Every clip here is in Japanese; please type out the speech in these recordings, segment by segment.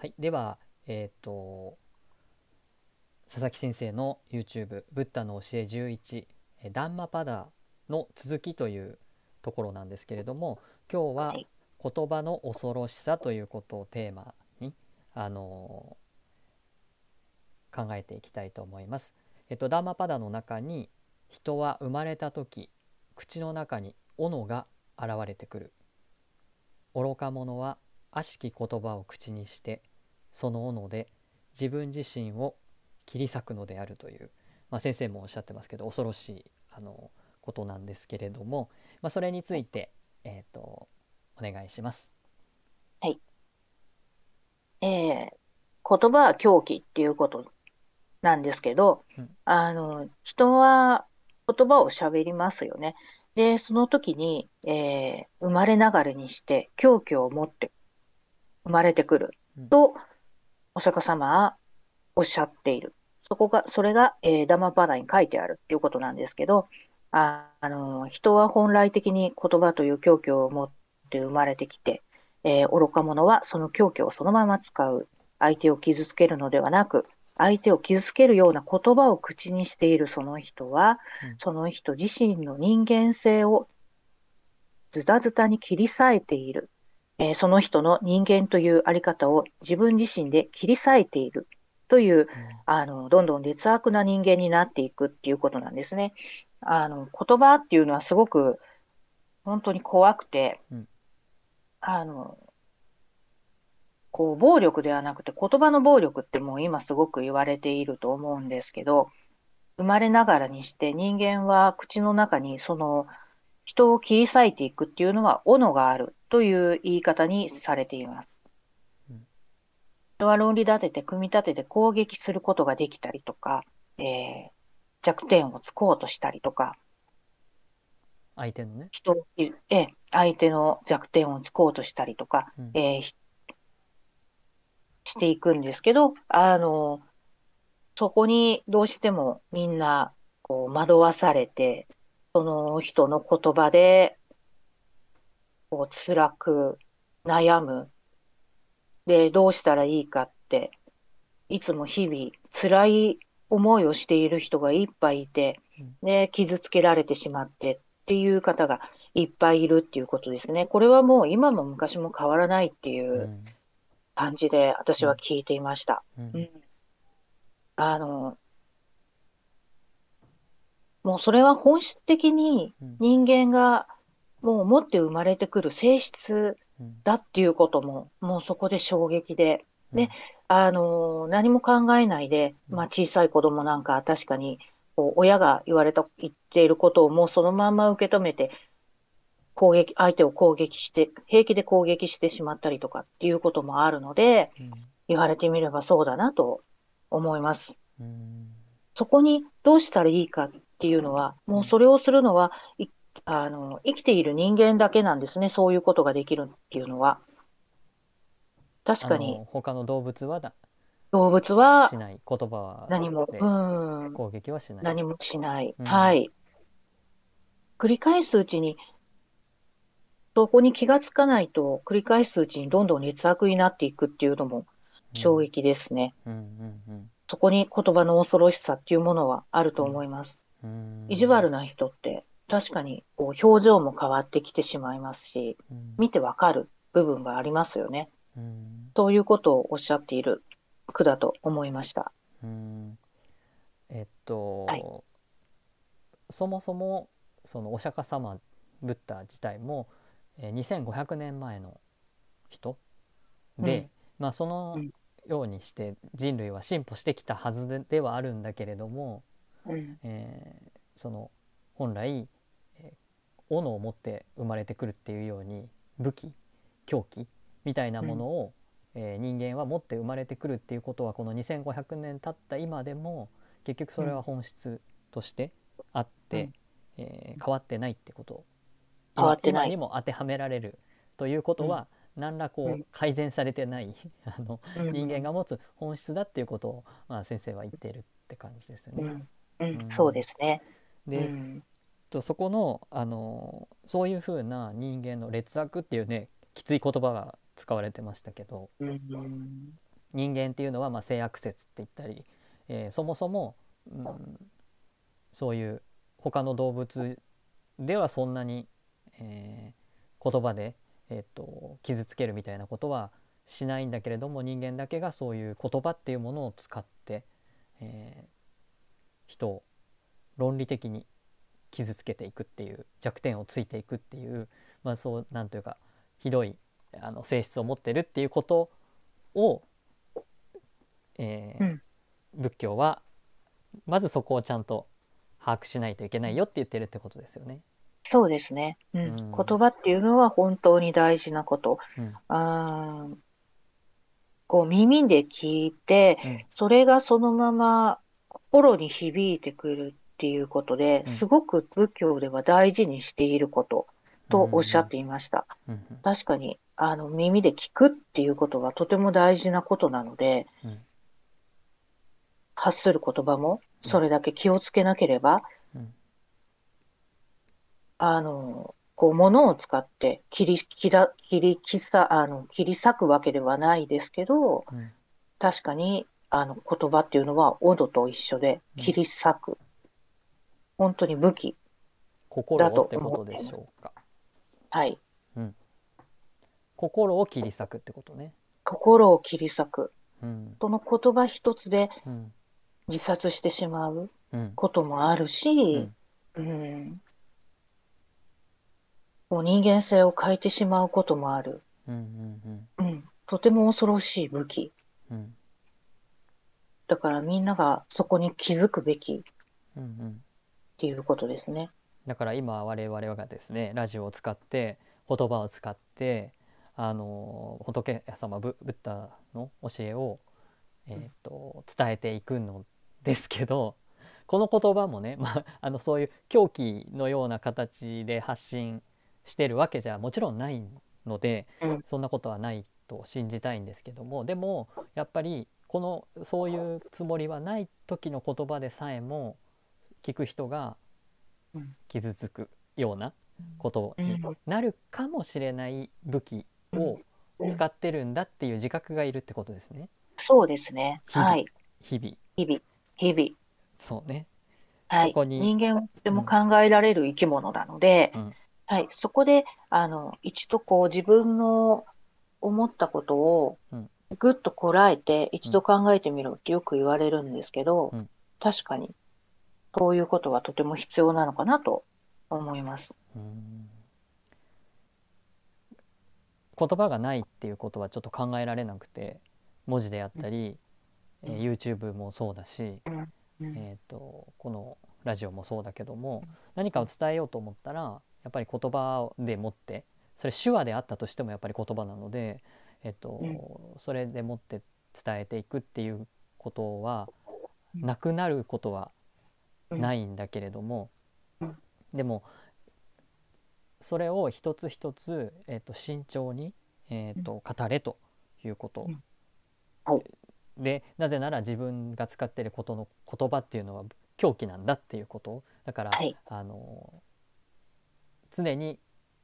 はい、では、えっ、と佐々木先生の YouTube「ブッダの教え11」えダンマパダの続きというところなんですけれども今日ははい言葉の恐ろしさということをテーマにあの考えていきたいと思います。えっと、ダンマパダの中に人は生まれた時口の中に斧が現れてくる愚か者は悪しき言葉を口にしてその斧で自分自身を切り裂くのであるという、まあ、先生もおっしゃってますけど恐ろしいあのことなんですけれども、まあ、それについて、えー、とお願いします。えー言葉は狂気っていうことなんですけど、うんあの、人は言葉を喋りますよね。で、その時に、えー生まれながらにして狂気を持って生まれてくると、お釈迦様はおっしゃっている。そこが、それが、えーダマパダに書いてあるっていうことなんですけど、あ、あの、人は本来的に言葉という狂気を持って生まれてきて、えー愚か者はその狂気をそのまま使う。相手を傷つけるのではなく、相手を傷つけるような言葉を口にしているその人は、うんその人自身の人間性をズタズタに切り裂いている。えーその人の人間というあり方を自分自身で切り裂いている。という、あの、どんどん劣悪な人間になっていくっていうことなんですね。あの、言葉っていうのはすごく本当に怖くて、うん。あの、こう、暴力ではなくて言葉の暴力ってもう今すごく言われていると思うんですけど、生まれながらにして人間は口の中にその人を切り裂いていくっていうのは斧があるという言い方にされています。うん。人は論理立てて組み立てて攻撃することができたりとか、えー弱点をつこうとしたりとか、相手のね、人ええ相手の弱点をつこうとしたりとか、うん。えーひしていくんですけど、あの、そこにどうしてもみんなこう惑わされて、その人の言葉で、こう辛く悩む。で、どうしたらいいかって、いつも日々辛い思いをしている人がいっぱいいて、で、傷つけられてしまってっていう方がいっぱいいるっていうことですね。これはもう今も昔も変わらないっていううん感じで私は聞いていました。うんうん。あの、もうそれは本質的にうん人間がもう持って生まれてくる性質うん。だっていうことも、もうそこで衝撃で、うん。ねあの、何も考えないで、うん。まあ小さい子供なんか確かに、こう親が言われた、言っていることをもうそのまんま受け止めて、攻撃、相手を攻撃して、平気で攻撃してしまったりとかっていうこともあるので、うん。言われてみればそうだなと思います。うん。そこにどうしたらいいかっていうのは、もうそれをするのは、いあの、生きている人間だけなんですね。そういうことができるっていうのは。確かあにの他の動物はだ動物はしない言葉何も、でうん、攻撃はしない。何もしない。うんはい。繰り返すうちに、そこに気がつかないと、繰り返すうちにどんどん劣悪になっていくっていうのも衝撃ですね。うんうんそこに言葉の恐ろしさっていうものはあると思います。うんうん意地悪な人って確かにこう表情も変わってきてしまいますし、うん。見てわかる部分がありますよね。うん。そういうことをおっしゃっている句だと思いました。うん。えっと、はい。そもそもそのお釈迦様ブッダ自体も、えー2500年前の人で、うん。まあそのうん。ようにして人類は進歩してきたはずでではあるんだけれども、うん、えーその本来、えー斧を持って生まれてくるっていうように武器凶器みたいなものを、えー人間は持って生まれてくるっていうことはこの2500年経った今でも結局それは本質としてあって、うん。えー変わってないってこと。変わってない。今今にも当てはめられるということは、何らこううん改善されてないあのうん。人間が持つ本質だっていうことを、まあ、先生は言っているって感じですよね。うん、うん。うんそうですね。で、うん、とそこのあのそういうふうな人間の劣悪っていうねきつい言葉が使われてましたけど、人間っていうのはまあ性悪説って言ったり、えーそもそも、うん、そういう他の動物ではそんなに、えー言葉で、えー、と傷つけるみたいなことはしないんだけれども人間だけがそういう言葉っていうものを使って、えー人を論理的に傷つけていくっていう弱点をついていくっていう、まあ、そうなんというかひどいあの性質を持ってるっていうことを、えーうん仏教はまずそこをちゃんと把握しないといけないよって言ってるってことですよね。そうですね。うん。うん言葉っていうのは本当に大事なこと。うんあーこう耳で聞いて、うんそれがそのまま心に響いてくるっていうことでうん。すごく仏教では大事にしていることとおっしゃっていました。確かに、あの、耳で聞くっていうことはとても大事なことなので、うん。発する言葉もそれだけ気をつけなければ、うん。あの、こう、物を使って切り、切ら、切り、切さ、あの、切り裂くわけではないですけど、うん。確かに、あの、言葉っていうのは、斧と一緒でうん。切り裂く。本当に武器。心をってことでしょうか。はい。心を切り裂くってことね。心を切り裂く。うんその言葉一つでうん自殺してしまううんこともあるし、んうん。こう人間性を変えてしまうこともある。うんうんうん。とても恐ろしい武器。うんだからみんながそこに気づくべきっうんうんていうことですね。だから今我々がですねラジオを使って言葉を使ってあの仏様ブブッダの教えを、えー、と伝えていくのですけどこの言葉もね、まあ、あのそういう狂気のような形で発信してるわけじゃもちろんないので、うんそんなことはないと信じたいんですけどもでもやっぱりこのそういうつもりはない時の言葉でさえも聞く人がうん傷つくようなことにうんなるかもしれない武器を使ってるんだっていう自覚がいるってことですねそうですね。はい。日々日々。日々。そうねはい。そこに人間はとても考えられる生き物なので、うんはい。そこで、あの、一度こう自分の思ったことをうんぐっとこらえて一度考えてみろってよく言われるんですけど、うん確かにそういうことはとても必要なのかなと思います。うん。言葉がないっていうことはちょっと考えられなくて文字であったり、うん。えー YouTube もそうだし、うん。えー、とこのラジオもそうだけども何かを伝えようと思ったらやっぱり言葉でもってそれ手話であったとしてもやっぱり言葉なので、えーとそれでもって伝えていくっていうことはうん。なくなることはないんだけれども、うんでもそれを一つ一つ、えー、と慎重に、えー、と語れということ、うん。はい。でなぜなら自分が使っていることの言葉っていうのは狂気なんだっていうこと。だから、はい。あの常に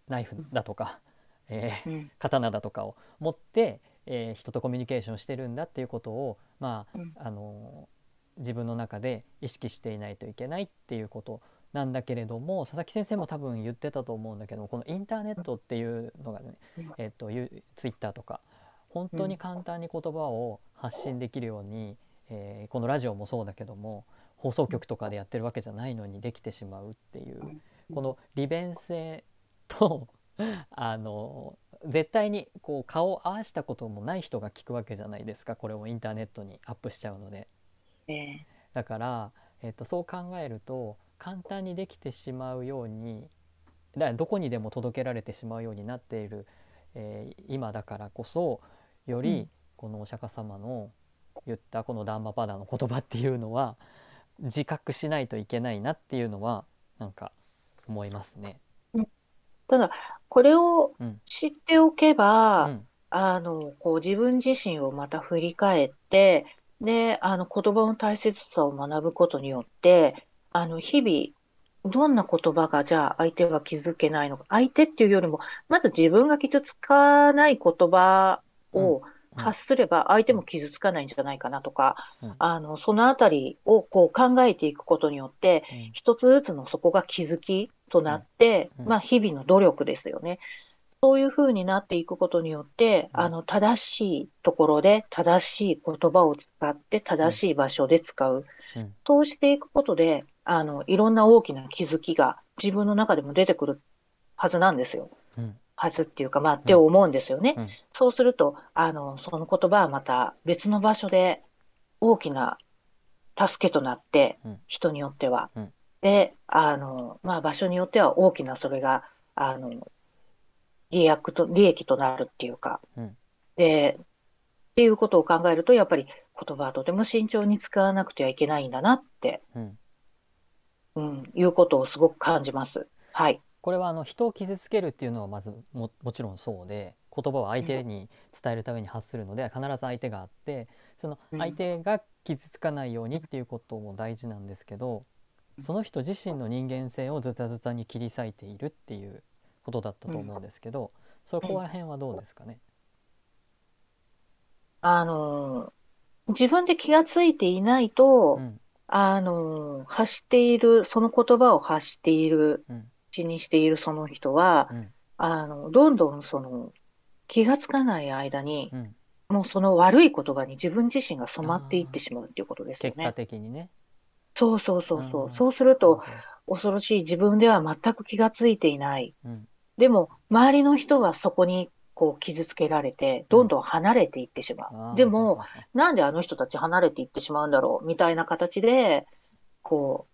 ナイフだとか、えーうん。刀だとかを持って、えー人とコミュニケーションしてるんだっていうことをまあ、うん。あの自分の中で意識していないといけないっていうことなんだけれども佐々木先生も多分言ってたと思うんだけどこのインターネットっていうのがね、うん。えっとユツイッターとか本当に簡単に言葉を発信できるように、えーこのラジオもそうだけども放送局とかでやってるわけじゃないのにできてしまうっていうこの利便性と あの絶対にこう顔を合わしたこともない人が聞くわけじゃないですかこれをインターネットにアップしちゃうのでえーだから、えっとそう考えると簡単にできてしまうようにだどこにでも届けられてしまうようになっている、えー今だからこそよりうん。このお釈迦様の言ったこのダンマパダの言葉っていうのは自覚しないといけないなっていうのはなんか思いますね。ただ、これをうん。知っておけば、うん。あの、こう自分自身をまた振り返って、で、あの、言葉の大切さを学ぶことによって、あの、日々、どんな言葉が、じゃあ相手は気づけないのか、相手っていうよりも、まず自分が傷つかない言葉を、うん。発すれば相手も傷つかないんじゃないかなとか、うん。あの、そのあたりをこう考えていくことによって、うん。一つずつのそこが気づきとなって、うん。まあ日々の努力ですよね。そういうふうになっていくことによって、うんあの、正しいところで正しい言葉を使って正しい場所で使う。うんそうしていくことで、あの、いろんな大きな気づきが自分の中でも出てくるはずなんですよ。うんはずっていうか、まあ、って思うんですよね。うんそうすると、あの、その言葉はまた別の場所で大きな助けとなってうん、人によってはうん。で、あの、まあ、場所によっては大きなそれが、あの、利益と、利益となるっていうか、うん。で、っていうことを考えると、やっぱり言葉はとても慎重に使わなくてはいけないんだなって、うん。うん、いうことをすごく感じます。はい。これはあの人を傷つけるっていうのはまずももちろんそうで言葉を相手に伝えるために発するので必ず相手があってそのうん。相手が傷つかないようにっていうことも大事なんですけどその人自身の人間性をズタズタに切り裂いているっていうことだったと思うんですけどそこら辺はどうですかね？あの、自分で気がついていないと、うんあの、発している、その言葉を発している、うん口にしているその人は、うんあの、どんどんその、気がつかない間に、うんもうその悪い言葉に自分自身が染まっていってしまうっていうことですよ結果ね。的にね。そうそうそうそうう。んそうすると、恐ろしい自分では全く気がついていない。うんでも、周りの人はそこにこう傷つけられて、どんどん離れていってしまあー。う。でも、なんであの人たち離れていってしまうんだろうみたいな形で、こう、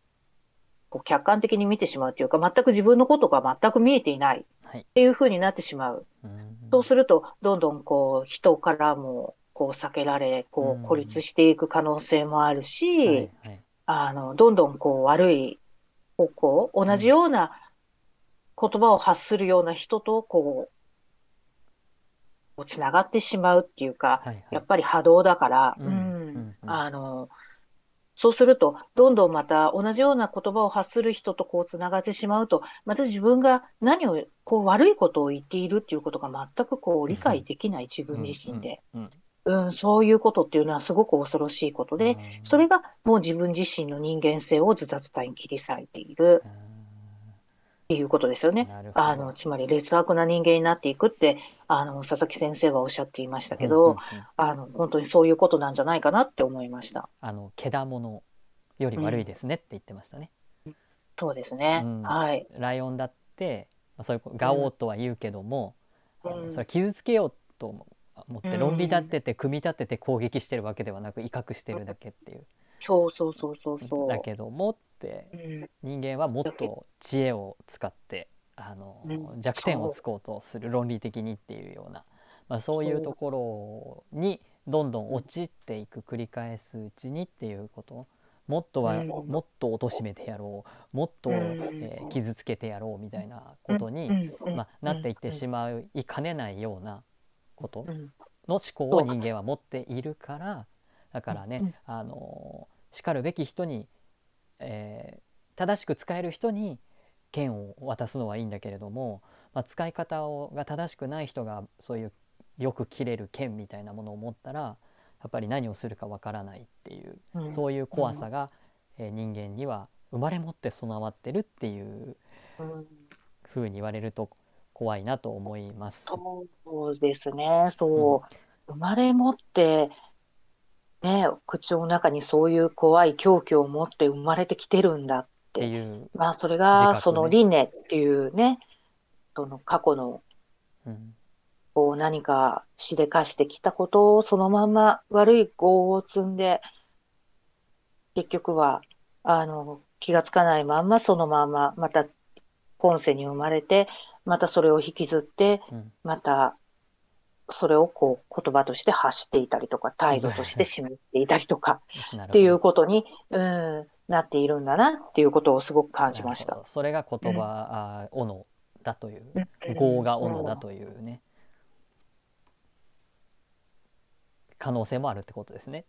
こう客観的に見てしまうというか、全く自分のことが全く見えていない。っはい。ていう風になってしまう。うん。そうすると、どんどんこう、人からも、こう、避けられ、こうん。う、孤立していく可能性もあるし、はいはい。あの、どんどんこう、悪い方向、同じような言葉を発するような人と、こう、つながってしまうっていうか、はいはい。やっぱり波動だから、うんうんうんうん。あの、そうすると、どんどんまた同じような言葉を発する人とこうつながってしまうと、また自分が何を、こう悪いことを言っているっていうことが全くこう理解できない自分自身で、うんうんうん、そういうことっていうのはすごく恐ろしいことで、うん。それがもう自分自身の人間性をズタズタに切り裂いているっていうことですよね。あの、つまり劣悪な人間になっていくって、あの、佐々木先生はおっしゃっていましたけどうんうんうん、あの、本当にそういうことなんじゃないかなって思いました。あのけだものより悪いですねって言ってましたね。そうですね。うんはい。ライオンだって、まあ、そういうガオーとは言うけども、うんそれは傷つけようと思ってうん論理立てて組み立てて攻撃してるわけではなく威嚇してるだけっていう、そうそうそうそうそう。だけども人間はもっと知恵を使ってあの、うん。弱点をつこうとする論理的にっていうような、まあ、そういうところにどんどん陥っていく繰り返すうちにっていうこと。もっとは、うん。もっと貶めてやろう。もっと、うん。えー傷つけてやろうみたいなことに、まあ、なっていってしまいかねないようなこと。うん。の思考を人間は持っているからだからね、うん。あのしかるべき人に、えー正しく使える人に剣を渡すのはいいんだけれども、まあ、使い方をが正しくない人がそういうよく切れる剣みたいなものを持ったらやっぱり何をするかわからないっていう、うんそういう怖さが、えー人間には生まれ持って備わってるっていううんふうに言われると怖いなと思います。そうですね。そう。生まれ持って、ね、口の中にそういう怖い狂気を持って生まれてきてるんだっ。ってていう、まあ、それが、その輪廻っていうね、その過去のうん。こう何かしでかしてきたことをそのまま悪い業を積んで、結局は、あの、気がつかないまんまそのまま、また今世に生まれて、またそれを引きずって、うん。またそれをこう言葉として発していたりとか、態度として示していたりとか っていうことに、うん、なっているんだなっていうことをすごく感じました。それが言葉、あ斧だといううん業が斧だというね可能性もあるってことですね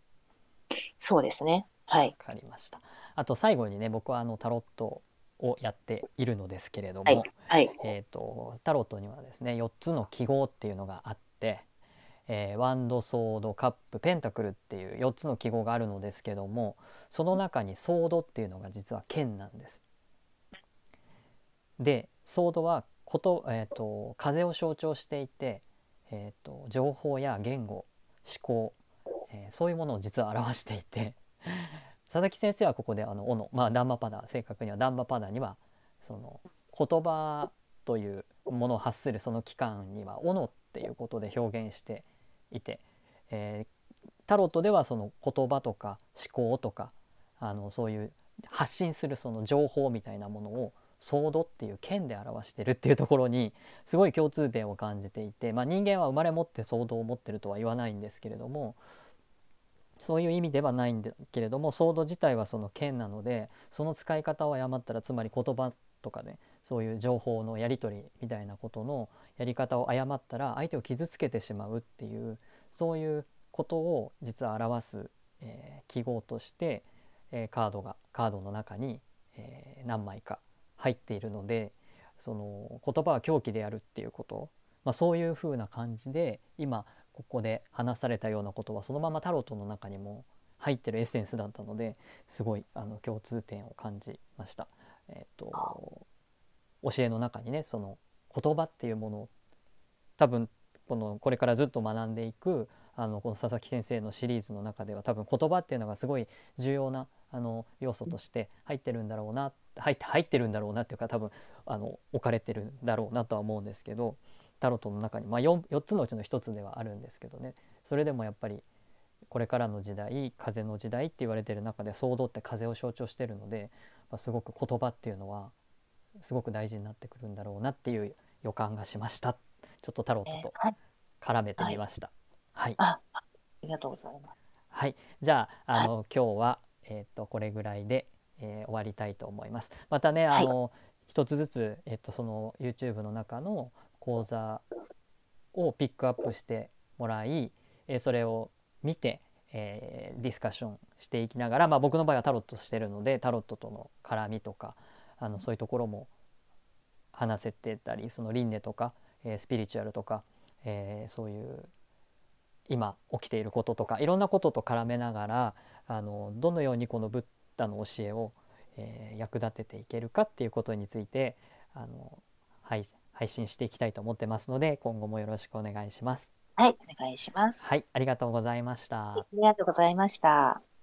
そうですね。はい。わかりましたあと最後にね僕はあのタロットをやっているのですけれども、はい。はい。えー、とタロットにはですね4つの記号っていうのがあって、えーワンドソードカップペンタクルっていう4つの記号があるのですけどもその中にソードっていうのが実は剣なんです。でソードはこと、えーと、風を象徴していて、えーと、情報や言語思考、えー、そういうものを実は表していて佐々木先生はここであの「斧」まあダンマパダ正確にはダンマパダにはその言葉というものを発するその期間には「斧」っていうことで表現していて、えー、タロットではその言葉とか思考とかあのそういう発信するその情報みたいなものをソードっていう剣で表してるっていうところにすごい共通点を感じていて、まあ、人間は生まれ持ってソードを持ってるとは言わないんですけれどもそういう意味ではないんだけれどもソード自体はその剣なのでその使い方を誤ったらつまり言葉とかねそういう情報のやり取りみたいなことのやり方を誤ったら相手を傷つけてしまうっていうそういうことを実は表す、えー、記号として、えー、カードがカードの中に、えー、何枚か入っているのでその言葉は狂気であるっていうこと、まあ、そういうふうな感じで今ここで話されたようなことはそのままタロットの中にも入ってるエッセンスだったのですごいあの共通点を感じました。えーと、教えの中にねその言葉っていうものを多分このこれからずっと学んでいくあのこの佐々木先生のシリーズの中では多分言葉っていうのがすごい重要なあの要素として入ってるんだろうな入って入ってるんだろうなっていうか多分あの置かれてるんだろうなとは思うんですけどタロットの中に、まあ4、4, つのうちの1つではあるんですけどね。それでもやっぱりこれからの時代風の時代って言われてる中で騒動って風を象徴してるので、まあ、すごく言葉っていうのはすごく大事になってくるんだろうなっていう予感がしましたちょっとタロットと絡めてみました。はい、はい、あありがとうございます。はい、じゃああの、はい、今日はえっ、ー、とこれぐらいで、えー、終わりたいと思います。またねあの、はい、一つずつえっ、ー、とその YouTube の中の講座をピックアップしてもらい、えー、それを見て、えー、ディスカッションしていきながら、まあ、僕の場合はタロットしてるのでタロットとの絡みとかあのそういうところも話せてたりその輪廻とか、えー、スピリチュアルとか、えー、そういう今起きていることとかいろんなことと絡めながらあのどのようにこのブッダの教えを、えー、役立てていけるかっていうことについてあの配配信していきたいと思ってますので今後もよろしくお願いします。はい、お願いします。はい、ありがとうございました。ありがとうございました。